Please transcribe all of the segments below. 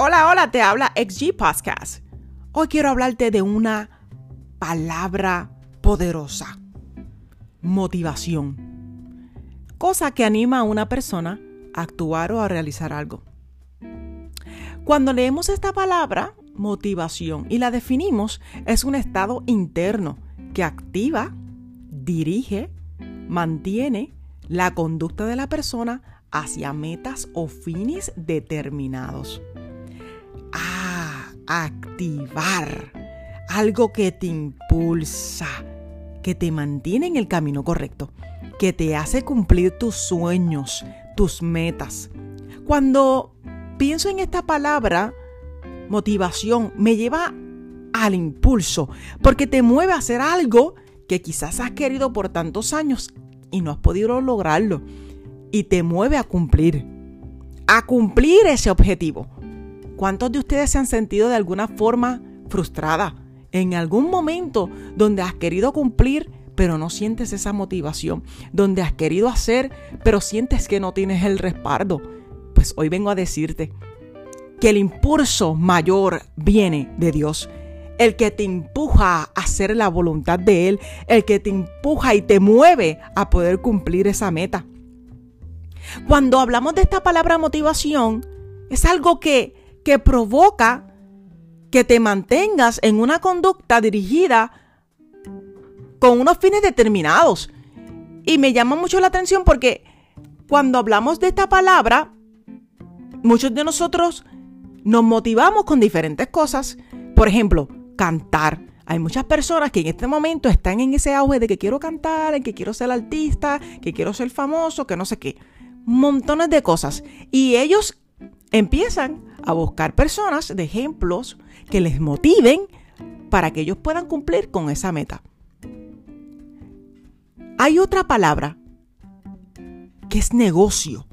Hola, hola, te habla XG Podcast. Hoy quiero hablarte de una palabra poderosa. Motivación. Cosa que anima a una persona a actuar o a realizar algo. Cuando leemos esta palabra, motivación, y la definimos, es un estado interno que activa, dirige, mantiene la conducta de la persona hacia metas o fines determinados activar algo que te impulsa, que te mantiene en el camino correcto, que te hace cumplir tus sueños, tus metas. Cuando pienso en esta palabra, motivación, me lleva al impulso, porque te mueve a hacer algo que quizás has querido por tantos años y no has podido lograrlo. Y te mueve a cumplir, a cumplir ese objetivo. ¿Cuántos de ustedes se han sentido de alguna forma frustrada en algún momento donde has querido cumplir pero no sientes esa motivación, donde has querido hacer pero sientes que no tienes el respaldo? Pues hoy vengo a decirte que el impulso mayor viene de Dios el que te empuja a hacer la voluntad de Él, el que te empuja y te mueve a poder cumplir esa meta. Cuando hablamos de esta palabra motivación, es algo que que provoca que te mantengas en una conducta dirigida con unos fines determinados. Y me llama mucho la atención porque cuando hablamos de esta palabra, muchos de nosotros nos motivamos con diferentes cosas. Por ejemplo, cantar. Hay muchas personas que en este momento están en ese auge de que quiero cantar, en que quiero ser artista, que quiero ser famoso, que no sé qué. Montones de cosas. Y ellos empiezan a buscar personas de ejemplos que les motiven para que ellos puedan cumplir con esa meta. Hay otra palabra que es negocio.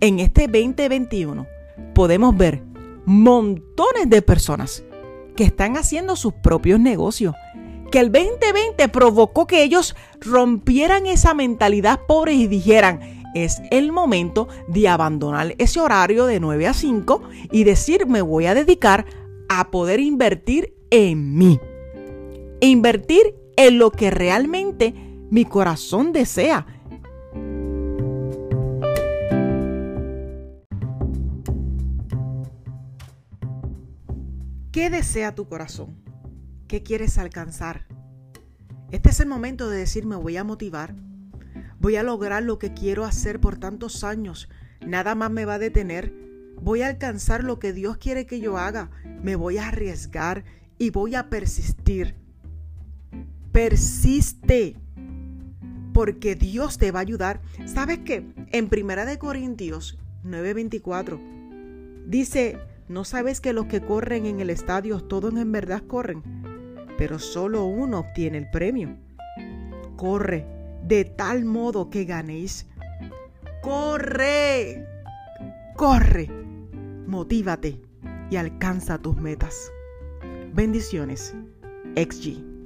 En este 2021 podemos ver montones de personas que están haciendo sus propios negocios. Que el 2020 provocó que ellos rompieran esa mentalidad pobre y dijeran, es el momento de abandonar ese horario de 9 a 5 y decir me voy a dedicar a poder invertir en mí. Invertir en lo que realmente mi corazón desea. ¿Qué desea tu corazón? ¿Qué quieres alcanzar? Este es el momento de decir me voy a motivar Voy a lograr lo que quiero hacer por tantos años. Nada más me va a detener. Voy a alcanzar lo que Dios quiere que yo haga. Me voy a arriesgar y voy a persistir. Persiste. Porque Dios te va a ayudar. ¿Sabes qué? En Primera de Corintios 9:24 dice, ¿no sabes que los que corren en el estadio todos en verdad corren? Pero solo uno obtiene el premio. Corre de tal modo que ganéis. Corre, corre, motívate y alcanza tus metas. Bendiciones, XG.